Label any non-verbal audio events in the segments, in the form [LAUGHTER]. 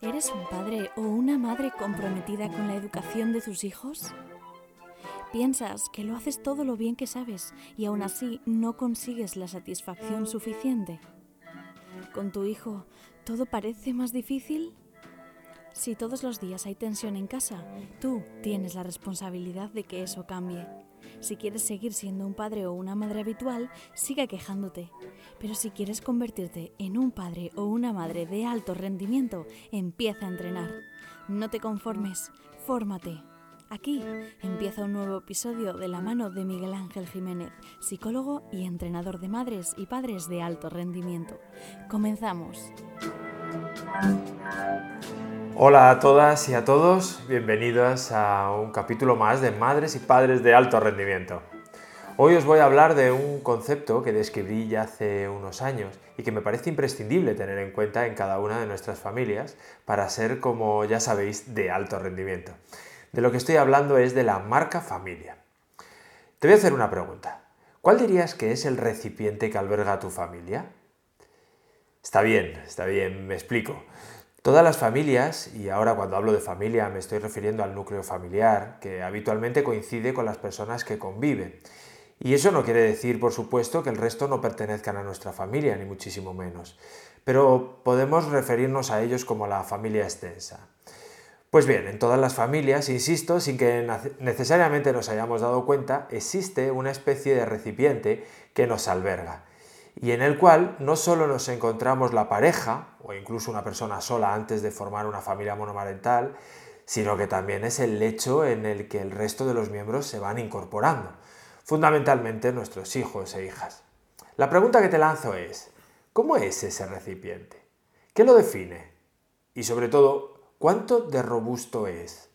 ¿Eres un padre o una madre comprometida con la educación de tus hijos? Piensas que lo haces todo lo bien que sabes y aún así no consigues la satisfacción suficiente. ¿Con tu hijo todo parece más difícil? Si todos los días hay tensión en casa, tú tienes la responsabilidad de que eso cambie. Si quieres seguir siendo un padre o una madre habitual, sigue quejándote. Pero si quieres convertirte en un padre o una madre de alto rendimiento, empieza a entrenar. No te conformes, fórmate. Aquí empieza un nuevo episodio de la mano de Miguel Ángel Jiménez, psicólogo y entrenador de madres y padres de alto rendimiento. Comenzamos. Hola a todas y a todos, bienvenidos a un capítulo más de Madres y Padres de Alto Rendimiento. Hoy os voy a hablar de un concepto que describí ya hace unos años y que me parece imprescindible tener en cuenta en cada una de nuestras familias para ser, como ya sabéis, de alto rendimiento. De lo que estoy hablando es de la marca familia. Te voy a hacer una pregunta. ¿Cuál dirías que es el recipiente que alberga tu familia? Está bien, está bien, me explico. Todas las familias, y ahora cuando hablo de familia me estoy refiriendo al núcleo familiar, que habitualmente coincide con las personas que conviven. Y eso no quiere decir, por supuesto, que el resto no pertenezcan a nuestra familia, ni muchísimo menos. Pero podemos referirnos a ellos como la familia extensa. Pues bien, en todas las familias, insisto, sin que necesariamente nos hayamos dado cuenta, existe una especie de recipiente que nos alberga y en el cual no solo nos encontramos la pareja o incluso una persona sola antes de formar una familia monomarental, sino que también es el lecho en el que el resto de los miembros se van incorporando, fundamentalmente nuestros hijos e hijas. La pregunta que te lanzo es, ¿cómo es ese recipiente? ¿Qué lo define? Y sobre todo, ¿Cuánto de robusto es?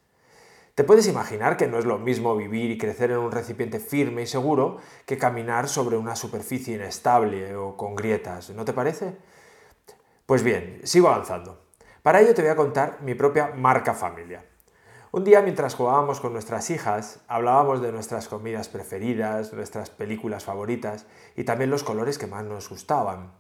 Te puedes imaginar que no es lo mismo vivir y crecer en un recipiente firme y seguro que caminar sobre una superficie inestable o con grietas, ¿no te parece? Pues bien, sigo avanzando. Para ello te voy a contar mi propia marca familia. Un día mientras jugábamos con nuestras hijas, hablábamos de nuestras comidas preferidas, nuestras películas favoritas y también los colores que más nos gustaban.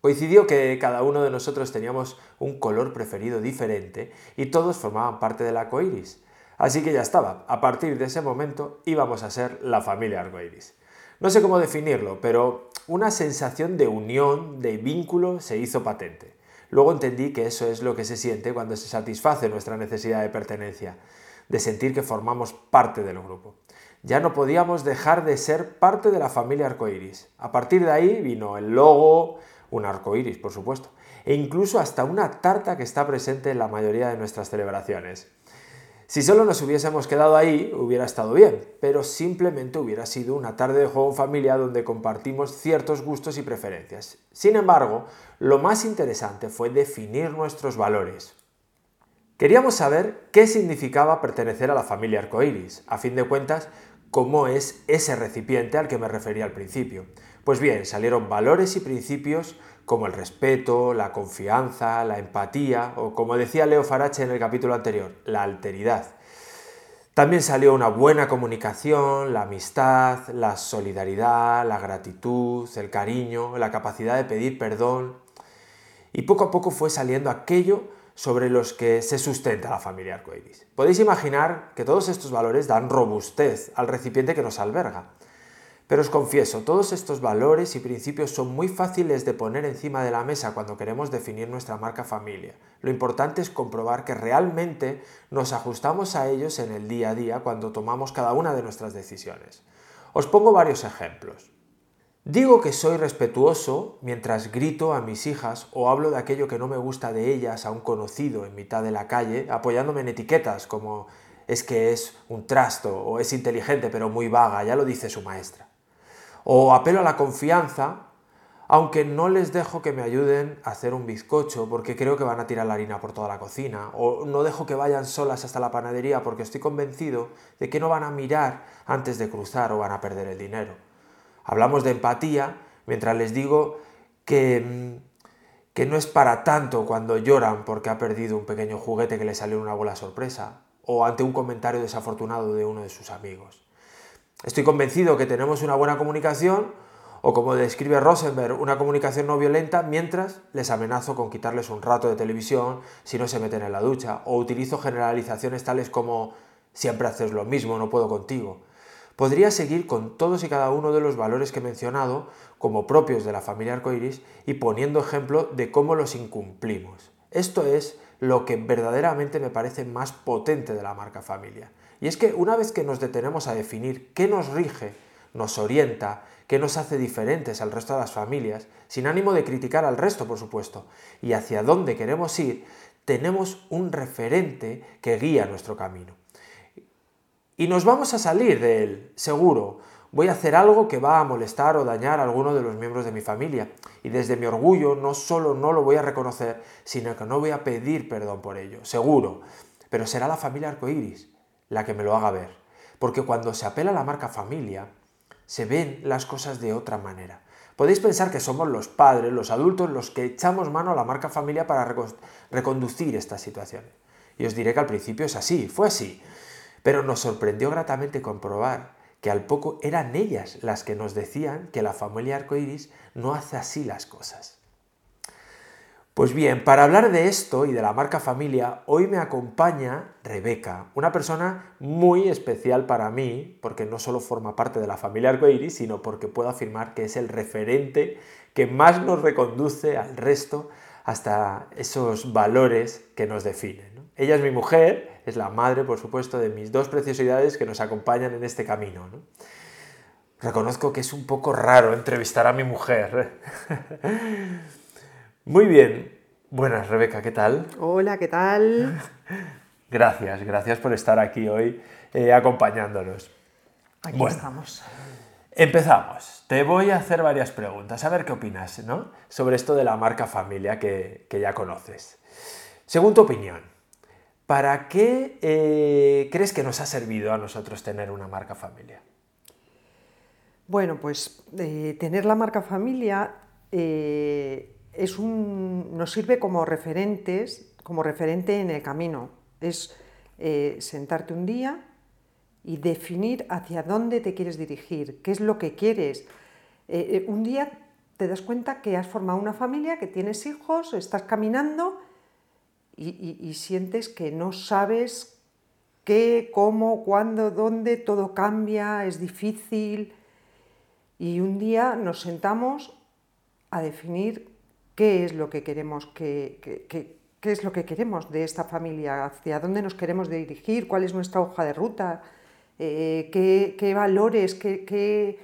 Coincidió que cada uno de nosotros teníamos un color preferido diferente y todos formaban parte del arco iris. Así que ya estaba, a partir de ese momento íbamos a ser la familia arcoiris. No sé cómo definirlo, pero una sensación de unión, de vínculo se hizo patente. Luego entendí que eso es lo que se siente cuando se satisface nuestra necesidad de pertenencia, de sentir que formamos parte del grupo. Ya no podíamos dejar de ser parte de la familia arcoiris. A partir de ahí vino el logo, un arco iris, por supuesto, e incluso hasta una tarta que está presente en la mayoría de nuestras celebraciones. Si solo nos hubiésemos quedado ahí, hubiera estado bien, pero simplemente hubiera sido una tarde de juego en familia donde compartimos ciertos gustos y preferencias. Sin embargo, lo más interesante fue definir nuestros valores. Queríamos saber qué significaba pertenecer a la familia arcoíris. A fin de cuentas, cómo es ese recipiente al que me refería al principio. Pues bien, salieron valores y principios como el respeto, la confianza, la empatía o como decía Leo Farache en el capítulo anterior, la alteridad. También salió una buena comunicación, la amistad, la solidaridad, la gratitud, el cariño, la capacidad de pedir perdón. Y poco a poco fue saliendo aquello sobre los que se sustenta la familia arcoíris. Podéis imaginar que todos estos valores dan robustez al recipiente que nos alberga. Pero os confieso, todos estos valores y principios son muy fáciles de poner encima de la mesa cuando queremos definir nuestra marca familia. Lo importante es comprobar que realmente nos ajustamos a ellos en el día a día cuando tomamos cada una de nuestras decisiones. Os pongo varios ejemplos. Digo que soy respetuoso mientras grito a mis hijas o hablo de aquello que no me gusta de ellas a un conocido en mitad de la calle, apoyándome en etiquetas como es que es un trasto o es inteligente pero muy vaga, ya lo dice su maestra. O apelo a la confianza, aunque no les dejo que me ayuden a hacer un bizcocho porque creo que van a tirar la harina por toda la cocina. O no dejo que vayan solas hasta la panadería porque estoy convencido de que no van a mirar antes de cruzar o van a perder el dinero. Hablamos de empatía mientras les digo que, mm, que no es para tanto cuando lloran porque ha perdido un pequeño juguete que le salió en una bola sorpresa o ante un comentario desafortunado de uno de sus amigos. Estoy convencido que tenemos una buena comunicación O como describe Rosenberg, una comunicación no violenta mientras les amenazo con quitarles un rato de televisión si no se meten en la ducha. O utilizo generalizaciones tales como siempre haces lo mismo, no puedo contigo. Podría seguir con todos y cada uno de los valores que he mencionado como propios de la familia arcoiris y poniendo ejemplo de cómo los incumplimos. Esto es lo que verdaderamente me parece más potente de la marca familia. Y es que una vez que nos detenemos a definir qué nos rige, nos orienta, qué nos hace diferentes al resto de las familias, sin ánimo de criticar al resto, por supuesto, y hacia dónde queremos ir, tenemos un referente que guía nuestro camino. Y nos vamos a salir de él, seguro. Voy a hacer algo que va a molestar o dañar a alguno de los miembros de mi familia. Y desde mi orgullo no solo no lo voy a reconocer, sino que no voy a pedir perdón por ello, seguro. Pero será la familia arcoíris la que me lo haga ver. Porque cuando se apela a la marca familia, se ven las cosas de otra manera. Podéis pensar que somos los padres, los adultos, los que echamos mano a la marca familia para reconducir esta situación. Y os diré que al principio es así, fue así. Pero nos sorprendió gratamente comprobar que al poco eran ellas las que nos decían que la familia arcoiris no hace así las cosas. Pues bien, para hablar de esto y de la marca familia, hoy me acompaña Rebeca, una persona muy especial para mí, porque no solo forma parte de la familia arcoiris, sino porque puedo afirmar que es el referente que más nos reconduce al resto hasta esos valores que nos definen. Ella es mi mujer es la madre, por supuesto, de mis dos preciosidades que nos acompañan en este camino. Reconozco que es un poco raro entrevistar a mi mujer. [LAUGHS] Muy bien. Buenas, Rebeca, ¿qué tal? Hola, ¿qué tal? [LAUGHS] Gracias, gracias por estar aquí hoy eh, acompañándonos. Aquí estamos. Empezamos. Te voy a hacer varias preguntas, a ver qué opinas ¿no? sobre esto de la marca familia que, que ya conoces. Según tu opinión, ¿Para qué eh, crees que nos ha servido a nosotros tener una marca familia? Bueno, pues eh, tener la marca familia es un, nos sirve como referentes, como referente en el camino. Es sentarte un día y definir hacia dónde te quieres dirigir, qué es lo que quieres. un día te das cuenta que has formado una familia, que tienes hijos, estás caminando y, sientes que no sabes qué, cómo, cuándo, dónde, todo cambia, es difícil. Y un día nos sentamos a definir qué es lo que queremos, qué, es lo que queremos de esta familia, hacia dónde nos queremos dirigir, cuál es nuestra hoja de ruta, eh, qué, valores, qué,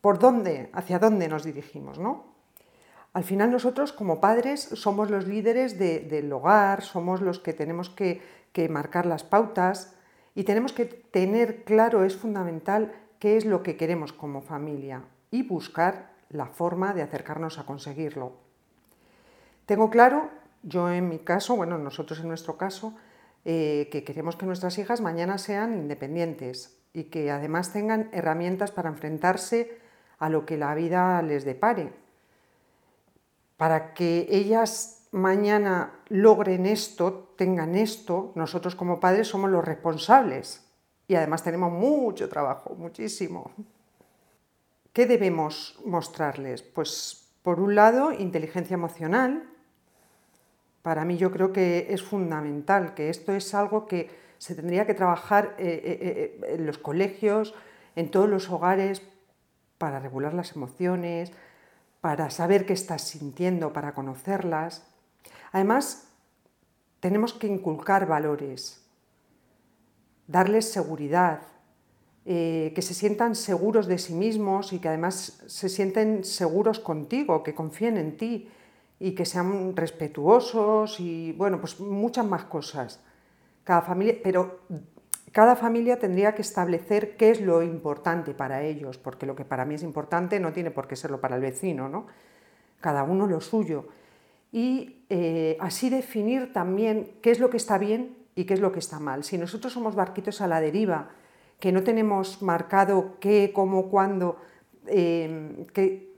por dónde, hacia dónde nos dirigimos, ¿no? Al final nosotros como padres somos los líderes del hogar, somos los que tenemos que, marcar las pautas y tenemos que tener claro, es fundamental, qué es lo que queremos como familia y buscar la forma de acercarnos a conseguirlo. Tengo claro, yo en mi caso, bueno, nosotros en nuestro caso, eh, que queremos que nuestras hijas mañana sean independientes y que además tengan herramientas para enfrentarse a lo que la vida les depare para que ellas mañana logren esto, tengan esto, nosotros como padres somos los responsables y además tenemos mucho trabajo, muchísimo. ¿Qué debemos mostrarles? Pues por un lado, inteligencia emocional. Para mí yo creo que es fundamental, que esto es algo que se tendría que trabajar eh, eh, eh, en los colegios, en todos los hogares, para regular las emociones, para saber qué estás sintiendo, para conocerlas. Además, tenemos que inculcar valores, darles seguridad, eh, que se sientan seguros de sí mismos y que además se sienten seguros contigo, que confíen en ti y que sean respetuosos y bueno, pues muchas más cosas. Cada familia, pero cada familia tendría que establecer qué es lo importante para ellos, porque lo que para mí es importante no tiene por qué serlo para el vecino, ¿no? Cada uno lo suyo. Y eh, así definir también qué es lo que está bien y qué es lo que está mal. Si nosotros somos barquitos a la deriva, que no tenemos marcado qué, cómo, cuándo, eh,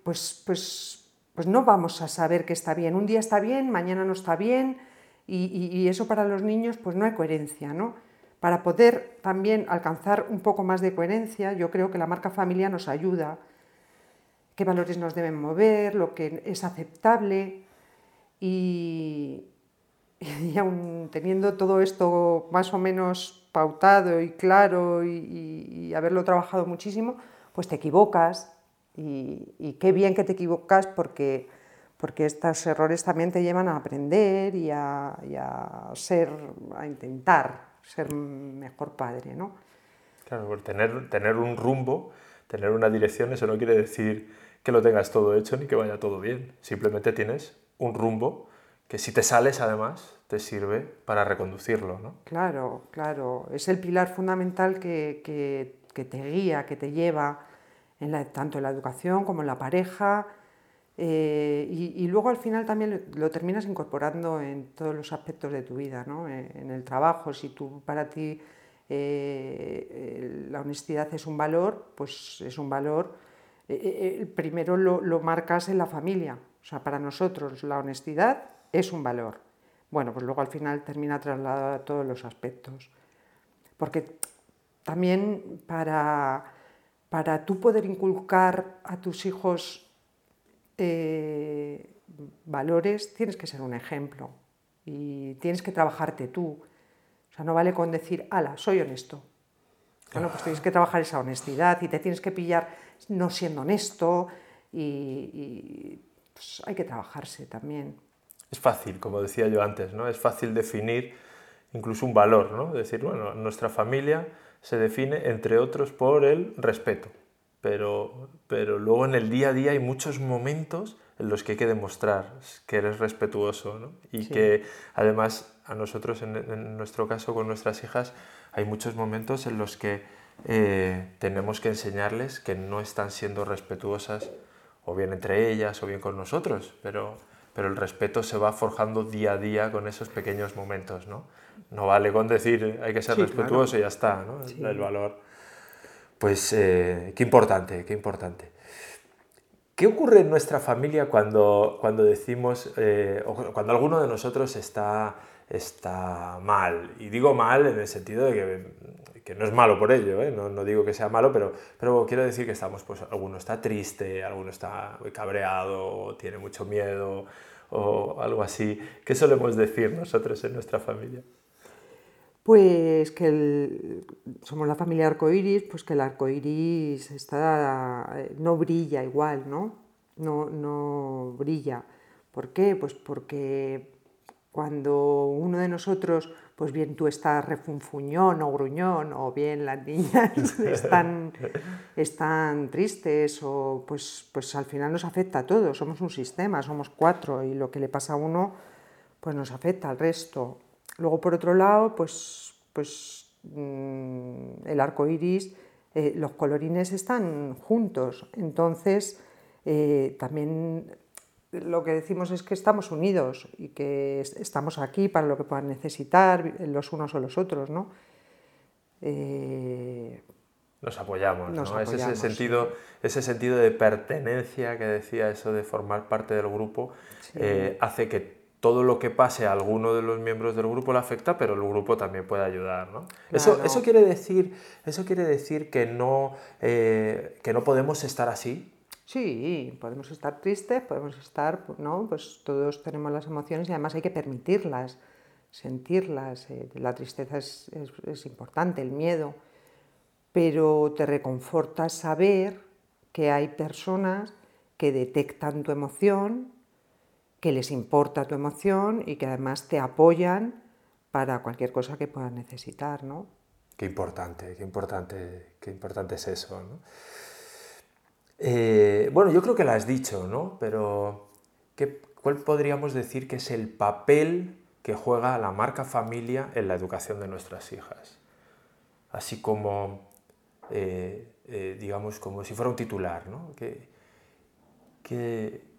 pues, pues, pues no vamos a saber qué está bien. Un día está bien, mañana no está bien, y, y, eso para los niños pues no hay coherencia, ¿no? para poder también alcanzar un poco más de coherencia, yo creo que la marca familia nos ayuda, qué valores nos deben mover, lo que es aceptable y, [LAUGHS] y aún teniendo todo esto más o menos pautado y claro y, haberlo trabajado muchísimo, pues te equivocas y, qué bien que te equivocas porque, porque estos errores también te llevan a aprender y a, ser, a intentar ser mejor padre, ¿no? Claro, tener, tener un rumbo, tener una dirección, eso no quiere decir que lo tengas todo hecho ni que vaya todo bien. Simplemente tienes un rumbo que si te sales además te sirve para reconducirlo. ¿no? Claro, claro. Es el pilar fundamental que, que, te guía, que te lleva en tanto en la educación como en la pareja. Eh, y, luego al final también lo, terminas incorporando en todos los aspectos de tu vida, ¿no? Eh, en, el trabajo, si tú para ti eh, la honestidad es un valor, pues es un valor, primero lo, lo marcas en la familia. O sea, para nosotros la honestidad es un valor. Bueno, pues luego al final termina trasladado a todos los aspectos. Porque también para, para tú poder inculcar a tus hijos eh, valores, tienes que ser un ejemplo y tienes que trabajarte tú. O sea, no vale con decir, ala, soy honesto. Bueno, pues tienes que trabajar esa honestidad y te tienes que pillar no siendo honesto y, pues hay que trabajarse también es fácil, como decía yo antes, ¿no? Es fácil definir incluso un valor, ¿no? Decir, bueno, nuestra familia se define, entre otros, por el respeto. Pero, pero luego en el día a día hay muchos momentos en los que hay que demostrar que eres respetuoso ¿no? y que además a nosotros, en, nuestro caso con nuestras hijas, hay muchos momentos en los que eh, tenemos que enseñarles que no están siendo respetuosas o bien entre ellas o bien con nosotros, pero pero el respeto se va forjando día a día con esos pequeños momentos, ¿no? No vale con decir hay que ser respetuoso y ya está, ¿no? El valor. Pues eh, qué importante, qué importante. ¿Qué ocurre en nuestra familia cuando, cuando decimos, eh, o cuando alguno de nosotros está, está mal? Y digo mal en el sentido de que que no es malo por ello, ¿eh? no, no, digo que sea malo, pero, pero quiero decir que estamos, pues alguno está triste, alguno está cabreado, tiene mucho miedo o algo así. ¿Qué solemos decir nosotros en nuestra familia? Pues que somos la familia arcoiris, pues que el arcoiris está, no brilla igual, ¿no? No, no brilla. ¿Por qué? Pues porque cuando uno de nosotros pues bien tú estás refunfuñón o gruñón, o bien las niñas [LAUGHS] están, están tristes, o pues, pues al final nos afecta a todos, somos un sistema, somos cuatro, y lo que le pasa a uno, pues nos afecta al resto. Luego, por otro lado, pues, pues mm, el arco iris, eh, los colorines están juntos, entonces eh, también lo que decimos es que estamos unidos y que estamos aquí para lo que puedan necesitar los unos o los otros, ¿no? Eh, nos apoyamos, ¿no? es ese sentido, ese sentido de pertenencia que decía eso de formar parte del grupo, eh, hace que todo lo que pase a alguno de los miembros del grupo le afecta, pero el grupo también puede ayudar. ¿no? Eso, eso, quiere decir, eso quiere decir que no, eh, que no podemos estar así, Sí, podemos estar tristes, podemos estar, ¿no? Pues todos tenemos las emociones y además hay que permitirlas, sentirlas. Eh, la tristeza es, es, importante, el miedo, pero te reconforta saber que hay personas que detectan tu emoción, que les importa tu emoción y que además te apoyan para cualquier cosa que puedas necesitar, ¿no? Qué importante, qué importante, qué importante es eso, ¿no? Eh, bueno, yo creo que la has dicho, ¿no? Pero ¿cuál podríamos decir que es el papel que juega la marca familia en la educación de nuestras hijas? Así como, eh, eh, digamos, como si fuera un titular, ¿no? ¿Qué,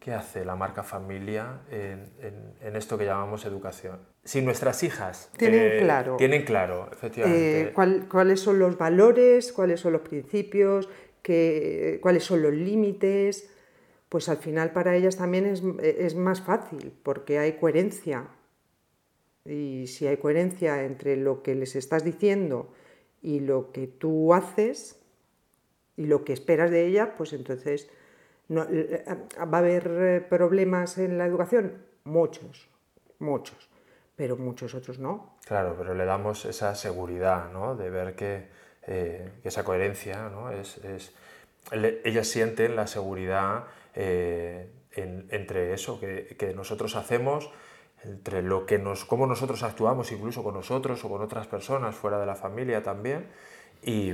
hace la marca familia en, esto que llamamos educación? Si nuestras hijas tienen claro, tienen claro efectivamente. cuáles son los valores, cuáles son los principios, cuáles son los límites, pues al final para ellas también es, más fácil, porque hay coherencia Y si hay coherencia entre lo que les estás diciendo y lo que tú haces y lo que esperas de ella, pues entonces no, eh, va a haber eh, problemas en la educación. Muchos, muchos, pero muchos otros no. Claro, pero le damos esa seguridad, ¿no? De ver que, eh, esa coherencia, ¿no? Es, es, ellas sienten la seguridad entre eso que, que nosotros hacemos entre lo que nos, cómo nosotros actuamos incluso con nosotros o con otras personas fuera de la familia también y,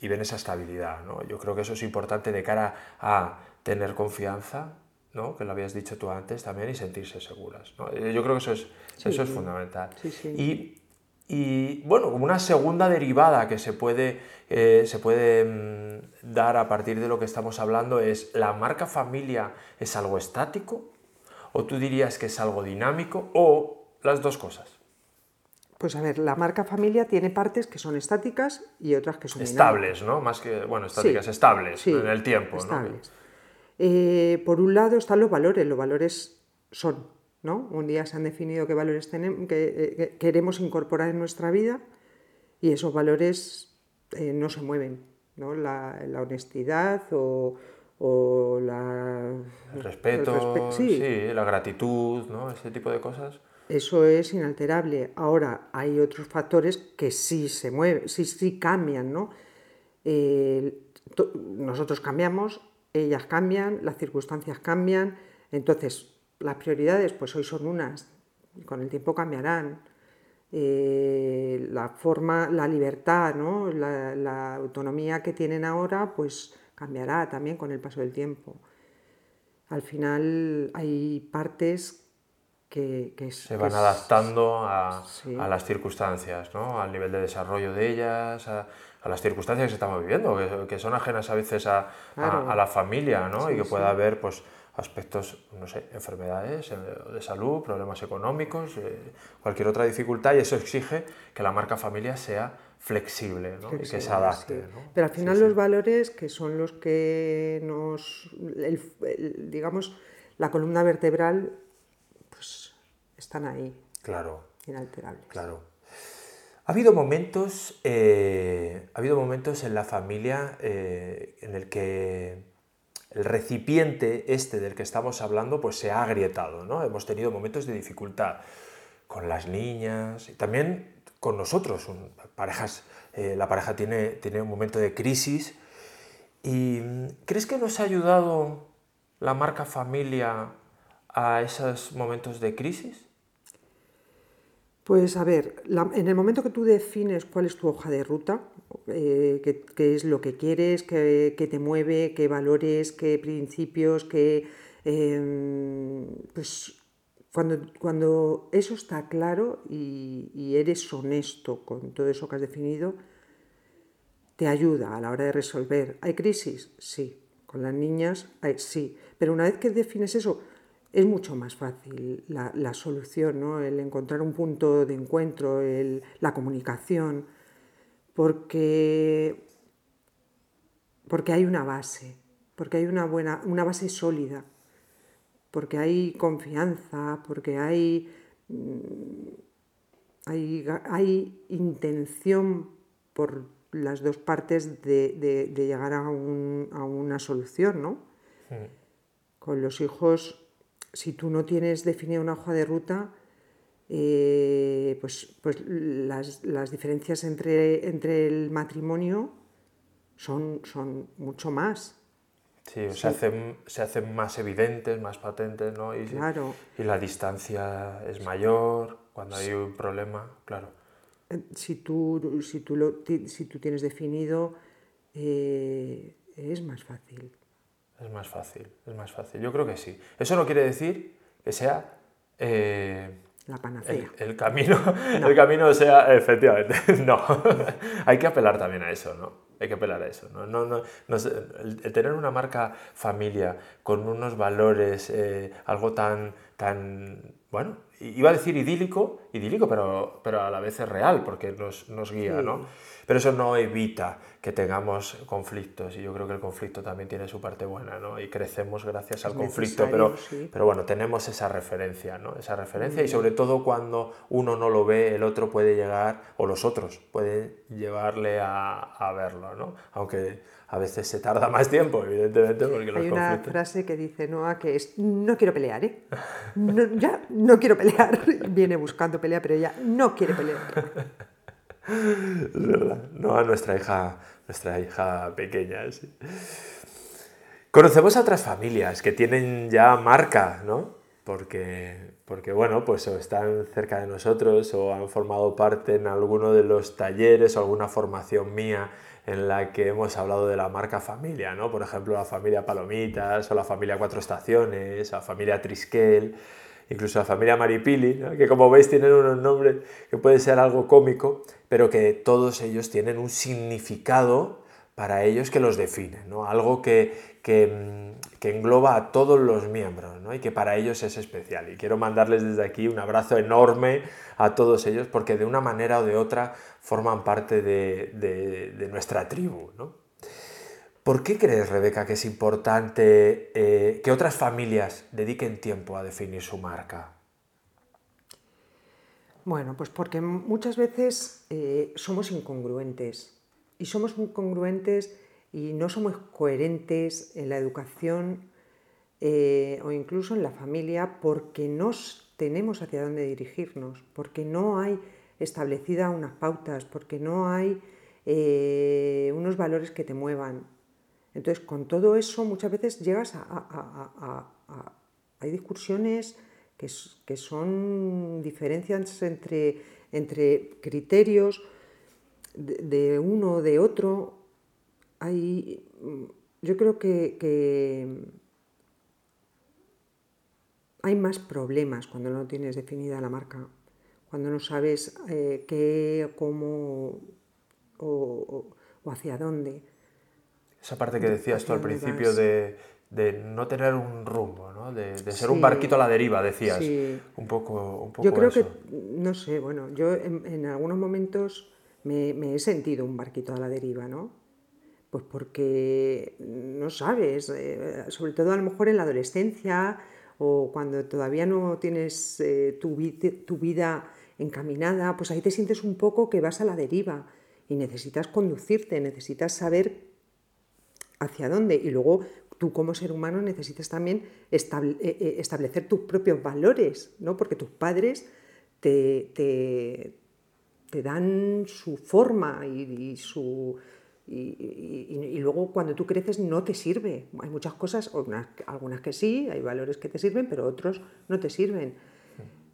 y ven esa estabilidad. ¿no? Yo creo que eso es importante de cara a tener confianza, ¿no? que lo habías dicho tú antes también, y sentirse seguras. ¿no? Eh, yo creo que eso es, eso es fundamental. Sí, sí. Y, y, bueno, una segunda derivada que se puede, eh, se puede mm, dar a partir de lo que estamos hablando es, ¿la marca familia es algo estático? ¿O tú dirías que es algo dinámico? ¿O las dos cosas? Pues a ver, la marca familia tiene partes que son estáticas y otras que son estables, ¿no? Más que, bueno, estáticas, estables en el tiempo, estables. Eh, por un lado están los valores, los valores son, ¿no? Un día se han definido qué valores tenemos, que, eh, queremos incorporar en nuestra vida y esos valores eh, no se mueven, ¿no? La, la honestidad o, o la... El respeto, sí. la gratitud, ¿no? Ese tipo de cosas. Eso es inalterable. Ahora, hay otros factores que sí se mueven, sí, sí cambian, ¿no? nosotros cambiamos, ellas cambian, las circunstancias cambian, entonces las prioridades pues hoy son unas, con el tiempo cambiarán. Eh, la forma, la libertad, ¿no? la, la autonomía que tienen ahora, pues cambiará también con el paso del tiempo. Al final hay partes que, se van adaptando a, a, las circunstancias, ¿no? al nivel de desarrollo de ellas, a, a las circunstancias que estamos viviendo, que, que son ajenas a veces a, a la familia, ¿no? y que pueda haber pues, aspectos, no sé, enfermedades eh, de salud, problemas económicos, eh, cualquier otra dificultad, y eso exige que la marca familia sea flexible, ¿no? y que se adapte. Pero al final los valores que son los que nos, digamos, la columna vertebral, pues están ahí. Claro. Inalterables. Claro. Ha habido momentos, eh, ha habido momentos en la familia en el que el recipiente este del que estamos hablando pues se ha agrietado, ¿no? Hemos tenido momentos de dificultad con las niñas y también con nosotros, parejas, eh, la pareja tiene, tiene un momento de crisis y ¿crees que nos ha ayudado la marca familia a esos momentos de crisis? Pues a ver, en el momento que tú defines cuál es tu hoja de ruta, eh, qué, es lo que quieres, qué, te mueve, qué valores, qué principios, qué... Em, pues cuando, cuando, eso está claro y, eres honesto con todo eso que has definido, te ayuda a la hora de resolver. ¿Hay crisis? Sí. Con las niñas, sí. Pero una vez que defines eso, es mucho más fácil la, solución, ¿no? el encontrar un punto de encuentro, la comunicación, porque, porque hay una base, porque hay una, buena, una base sólida, porque hay confianza, porque hay, mm, hay, intención por las dos partes de, llegar a, una solución, ¿no? Con los hijos si tú no tienes definida una hoja de ruta, eh, pues, pues las, diferencias entre, entre, el matrimonio son, son mucho más. Sí, Se, hacen, se hacen más evidentes, más patentes, ¿no? Y, claro. y la distancia es mayor cuando hay un problema, claro. Eh, si tú, si tú, lo, si tú tienes definido, eh, es más fácil. Es más fácil, es más fácil. Yo creo que sí. Eso no quiere decir que sea... Eh, la panacea. El, camino, [LAUGHS] el camino sea, efectivamente, [LAUGHS] no. Hay que apelar también a eso, ¿no? Hay que apelar a eso. ¿no? No, no, el, tener una marca familia con unos valores, eh, algo tan, tan, bueno, iba a decir idílico, idílico, pero, pero a la vez es real, porque nos, nos guía, ¿no? Pero eso no evita que tengamos conflictos, y yo creo que el conflicto también tiene su parte buena, ¿no? Y crecemos gracias al conflicto, pero, pero bueno, tenemos esa referencia, ¿no? Esa referencia, y sobre todo cuando uno no lo ve, el otro puede llegar, o los otros pueden llevarle a, a verlo, ¿no? Aunque a veces se tarda más tiempo, evidentemente, porque los Hay una frase que dice Noah que es, no quiero pelear, ¿eh? Ya no quiero pelear. [LAUGHS] Viene buscando pelea, pero ella no quiere pelear. es verdad. Noah, nuestra hija, nuestra hija pequeña, Conocemos a otras familias que tienen ya marca, ¿no? Porque, porque, bueno, pues están cerca de nosotros o han formado parte en alguno de los talleres o alguna formación mía en la que hemos hablado de la marca familia, ¿no? Por ejemplo, la familia Palomitas o la familia Cuatro Estaciones, la familia Triskel, incluso la familia Maripili, que como veis tienen unos nombres que puede ser algo cómico, pero que todos ellos tienen un significado para ellos que los define, ¿no? algo que, que, engloba a todos los miembros ¿no? y que para ellos es especial. Y quiero mandarles desde aquí un abrazo enorme a todos ellos porque de una manera o de otra forman parte de, nuestra tribu. ¿no? ¿Por qué crees, Rebeca, que es importante eh, que otras familias dediquen tiempo a definir su marca? Bueno, pues porque muchas veces eh, somos incongruentes y somos incongruentes y no somos coherentes en la educación eh, o incluso en la familia porque no tenemos hacia dónde dirigirnos, porque no hay establecidas unas pautas, porque no hay eh, unos valores que te muevan. Entonces, con todo eso muchas veces llegas a... hay discusiones que, que, son diferencias entre, entre criterios de, uno o de otro. Hay, yo creo que hay más problemas cuando no tienes definida la marca, cuando no sabes eh, qué, cómo o, hacia dónde. Esa parte que decías tú al principio de, no tener un rumbo, ¿no? de, ser un barquito a la deriva, decías. Un poco, un poco Yo creo que, no sé, bueno, yo en, algunos momentos me, he sentido un barquito a la deriva, ¿no? Pues porque no sabes, eh, sobre todo a lo mejor en la adolescencia, o cuando todavía no tienes eh, tu, tu vida encaminada, pues ahí te sientes un poco que vas a la deriva y necesitas conducirte, necesitas saber hacia dónde. Y luego tú como ser humano necesitas también eh, establecer tus propios valores, ¿no? porque tus padres te, te, dan su forma y su, y, luego cuando tú creces no te sirve. Hay muchas cosas, algunas que sí, hay valores que te sirven, pero otros no te sirven.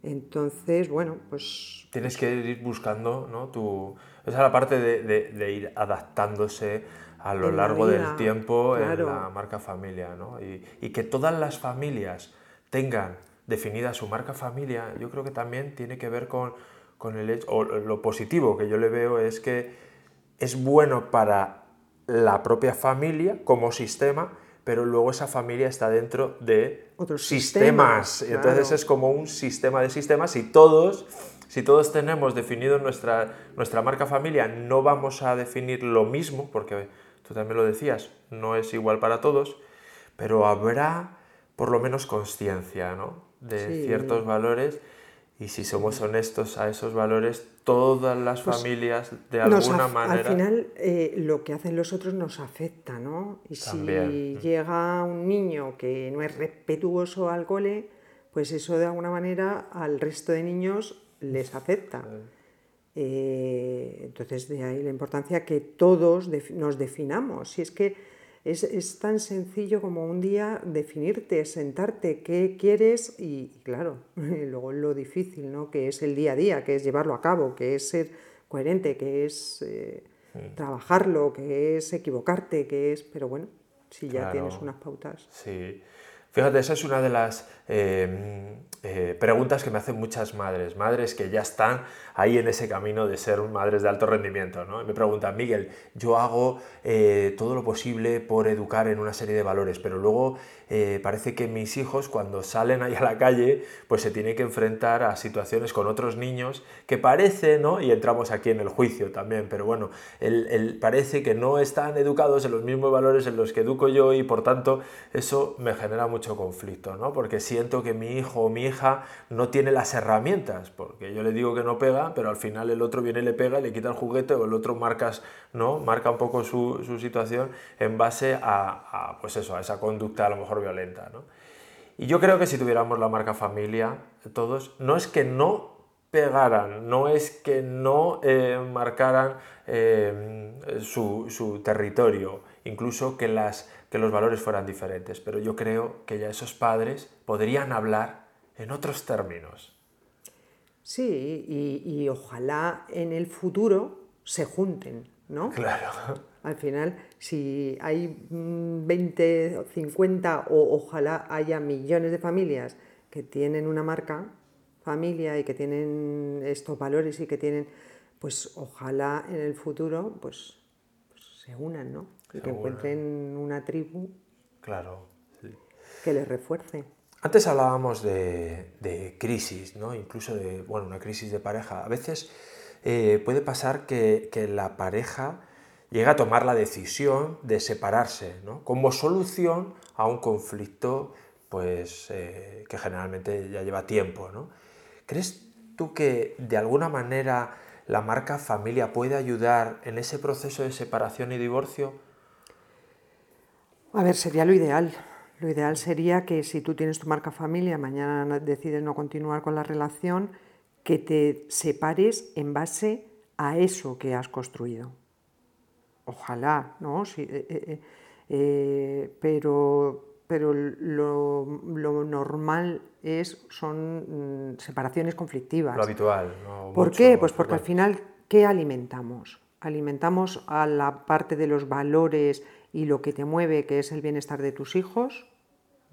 Entonces, bueno, pues... Tienes que ir buscando, ¿no? Tu... Esa es la parte de, ir adaptándose a lo largo del tiempo en la marca familia, ¿no? Y, que todas las familias tengan definida su marca familia, yo creo que también tiene que ver con, con el hecho, o lo positivo que yo le veo es que es bueno para la propia familia como sistema, pero luego esa familia está dentro de otros sistemas. Entonces es como un sistema de sistemas y todos, si todos tenemos definido nuestra, nuestra marca familia, no vamos a definir lo mismo, porque tú también lo decías, no es igual para todos, pero habrá por lo menos conciencia ¿no? de ciertos valores y si somos honestos a esos valores, todas las pues familias de alguna manera... Al final eh, lo que hacen los otros nos afecta, ¿no? Y si llega un niño que no es respetuoso al cole, pues eso de alguna manera al resto de niños les afecta. Eh, entonces de ahí la importancia que todos nos definamos. Si es que es, tan sencillo como un día definirte, sentarte, qué quieres y, claro, [LAUGHS] luego lo difícil, ¿no? Que es el día a día, que es llevarlo a cabo, que es ser coherente, que es eh, trabajarlo, que es equivocarte, que es... Pero bueno, si ya tienes unas pautas. Sí. Fíjate, esa es una de las eh, eh, preguntas que me hacen muchas madres, madres que ya están ahí en ese camino de ser madres de alto rendimiento. ¿no? me preguntan, Miguel, yo hago eh, todo lo posible por educar en una serie de valores, pero luego eh, parece que mis hijos cuando salen ahí a la calle, pues se tienen que enfrentar a situaciones con otros niños que parece, ¿no? y entramos aquí en el juicio también, pero bueno, el, parece que no están educados en los mismos valores en los que educo yo y por tanto eso me genera mucho conflicto, ¿no? porque siento que mi hijo o mi hija no tiene las herramientas, porque yo le digo que no pega, pero al final el otro viene y le pega, le quita el juguete o el otro ¿no? marca un poco su, situación en base a, pues eso, a esa conducta a lo mejor violenta. Y yo creo que si tuviéramos la marca familia, todos, no es que no pegaran, no es que no eh, marcaran eh, su, su, territorio, incluso que, las, que los valores fueran diferentes, pero yo creo que ya esos padres podrían hablar en otros términos. Sí, y, ojalá en el futuro se junten, ¿no? Claro. Al final, si hay 20 o 50 o ojalá haya millones de familias que tienen una marca familia y que tienen estos valores y que tienen, pues ojalá en el futuro pues, pues se unan, ¿no? Y que encuentren una tribu claro, que les refuerce. Antes hablábamos de, crisis, ¿no? incluso de bueno, una crisis de pareja. A veces eh, puede pasar que, la pareja llega a tomar la decisión de separarse ¿no? como solución a un conflicto pues, eh, que generalmente ya lleva tiempo. ¿no? ¿Crees tú que de alguna manera la marca familia puede ayudar en ese proceso de separación y divorcio? A ver, sería lo ideal. Lo ideal sería que si tú tienes tu marca familia, mañana decides no continuar con la relación, que te separes en base a eso que has construido. Ojalá, ¿no? Eh, eh, eh, pero pero lo, normal es, son mm, separaciones conflictivas. Lo habitual. ¿Por qué? Pues porque al final, ¿qué alimentamos? Alimentamos a la parte de los valores y lo que te mueve, que es el bienestar de tus hijos,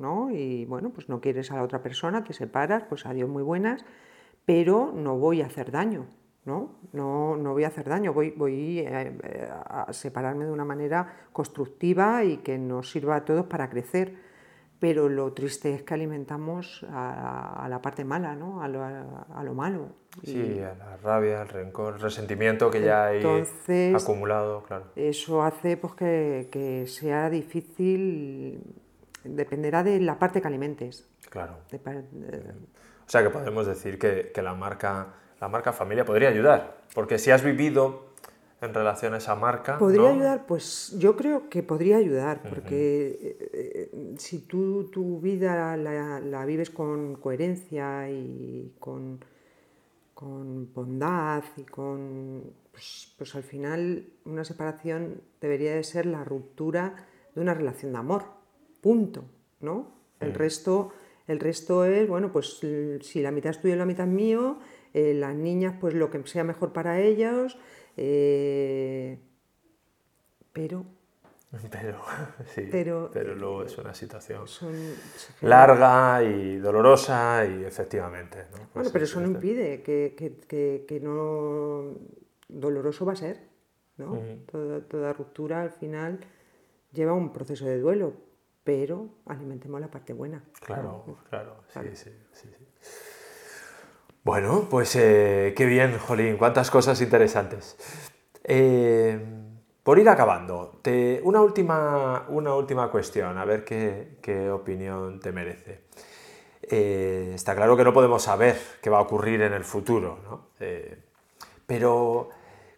¿no? Y bueno, pues no quieres a la otra persona, te separas, pues adiós muy buenas, pero no voy a hacer daño, ¿no? No, no voy a hacer daño, voy, voy eh, a separarme de una manera constructiva y que nos sirva a todos para crecer. Pero lo triste es que alimentamos a, la parte mala, ¿no? a, lo, a lo malo. Sí, a la rabia, al rencor, el resentimiento que ya hay acumulado, claro. Eso hace pues, que, que sea difícil dependerá de la parte que alimentes. Claro. o sea que podemos decir que, la, marca, la marca familia podría ayudar, porque si has vivido en relación a esa marca... ¿Podría ayudar? Pues yo creo que podría ayudar, porque eh, si tú tu vida la, vives con coherencia y con, con bondad y con... Pues, pues al final una separación debería de ser la ruptura de una relación de amor punto, ¿no? El, mm. resto, el resto es, bueno, pues si la mitad es tuyo y la mitad es mío, eh, las niñas, pues lo que sea mejor para ellos, eh, pero... [LAUGHS] Pero, sí, pero, luego es una situación larga y dolorosa y efectivamente. ¿no? Pues bueno, pero eso no impide que, que, que, no doloroso va a ser. ¿no? toda, toda ruptura al final lleva un proceso de duelo, pero alimentemos la parte buena. Claro, claro, sí, sí, sí, Bueno, pues eh, qué bien, Jolín, cuántas cosas interesantes. Eh, por ir acabando, te, una, última, una última cuestión, a ver qué, opinión te merece. Eh, está claro que no podemos saber qué va a ocurrir en el futuro, ¿no? pero,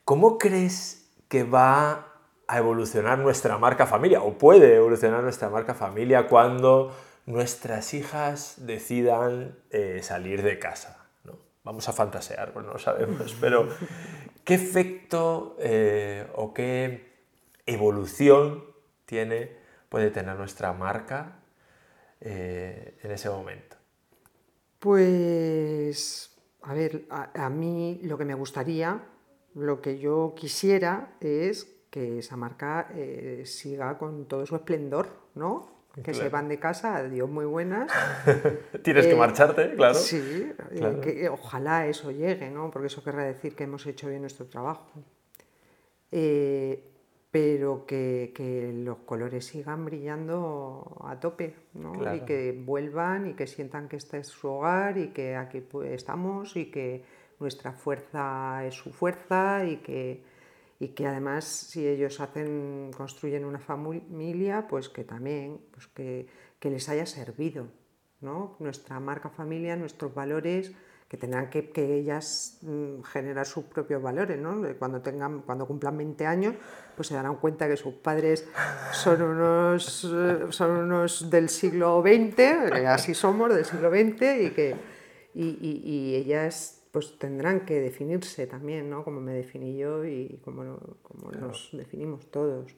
¿cómo crees que va a evolucionar nuestra marca familia o puede evolucionar nuestra marca familia cuando nuestras hijas decidan eh, salir de casa. ¿no? Vamos a fantasear, pues no lo sabemos, [LAUGHS] pero ¿qué efecto eh, o qué evolución tiene, puede tener nuestra marca eh, en ese momento? Pues, a ver, a mí lo que me gustaría, lo que yo quisiera es que esa marca eh, siga con todo su esplendor, ¿no? que se van de casa, adiós muy buenas. [LAUGHS] Tienes que Eh, marcharte, claro. Sí, eh, Claro. que ojalá eso llegue, ¿no? Porque eso querrá decir que hemos hecho bien nuestro trabajo. Pero que, que los colores sigan brillando a tope, ¿no? Y que vuelvan y que sientan que este es su hogar y que aquí pues, estamos y que nuestra fuerza es su fuerza y que, y que además si ellos hacen, construyen una familia, pues que también pues que, que les haya servido, ¿no? Nuestra marca familia, nuestros valores, que tendrán que, que ellas mm, generar sus propios valores, ¿no? Cuando, tengan, cuando cumplan 20 años, pues se darán cuenta que sus padres son unos, eh, son unos del siglo XX, que así somos, del siglo XX, y que y- y ellas pues tendrán que definirse también, ¿no? Como me definí yo y como, como nos definimos todos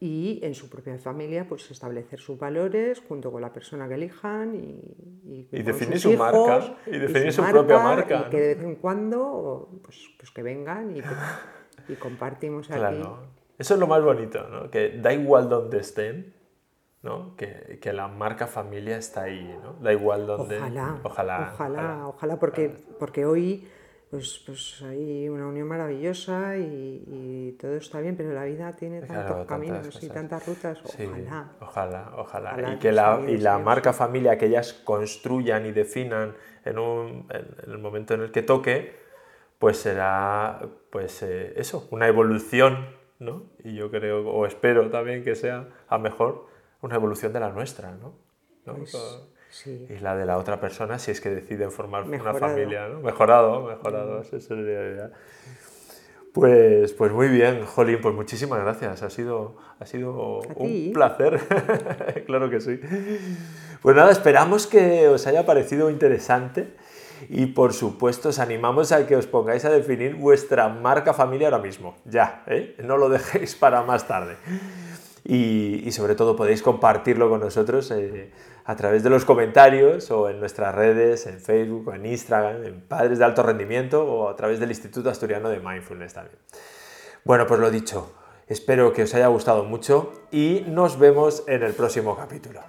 y en su propia familia pues establecer sus valores junto con la persona que elijan y, y, definir su marca, y definir su propia marca, y que de vez en cuando pues, pues que vengan y, que- y [LAUGHS] compartimos aquí Claro. Eso es lo más bonito, ¿no? Que da igual donde estén, ¿no? Que, que la marca familia está ahí, ¿no? Da igual donde... Ojalá, Ojalá. ojalá, ojalá, porque, porque hoy pues, pues hay una unión maravillosa y, y todo está bien, pero la vida tiene Claro, tantos caminos y tantas rutas. Sí, Ojalá. ojalá, ojalá. Y que la, y la marca familia que ellas construyan y definan en, un, en, en el momento en el que toque, pues será, pues eh, eso, una evolución, ¿no? Y yo creo, o espero también que sea, a mejor, una evolución de la nuestra, ¿no? ¿No? Pues, sí. Y la de la otra persona si es que deciden formar Mejorado. una familia, ¿no? Mejorado, mejorado, eso sería la idea. Pues, pues muy bien, Jolín, pues muchísimas gracias. Ha sido, ha sido un placer. [LAUGHS] claro que sí. Pues nada, esperamos que os haya parecido interesante y por supuesto os animamos a que os pongáis a definir vuestra marca familia ahora mismo. Ya, ¿eh? No lo dejéis para más tarde y, sobre todo podéis compartirlo con nosotros eh, a través de los comentarios o en nuestras redes, en Facebook o en Instagram, en Padres de Alto Rendimiento o a través del Instituto Asturiano de Mindfulness también. Bueno, pues lo dicho, espero que os haya gustado mucho y nos vemos en el próximo capítulo.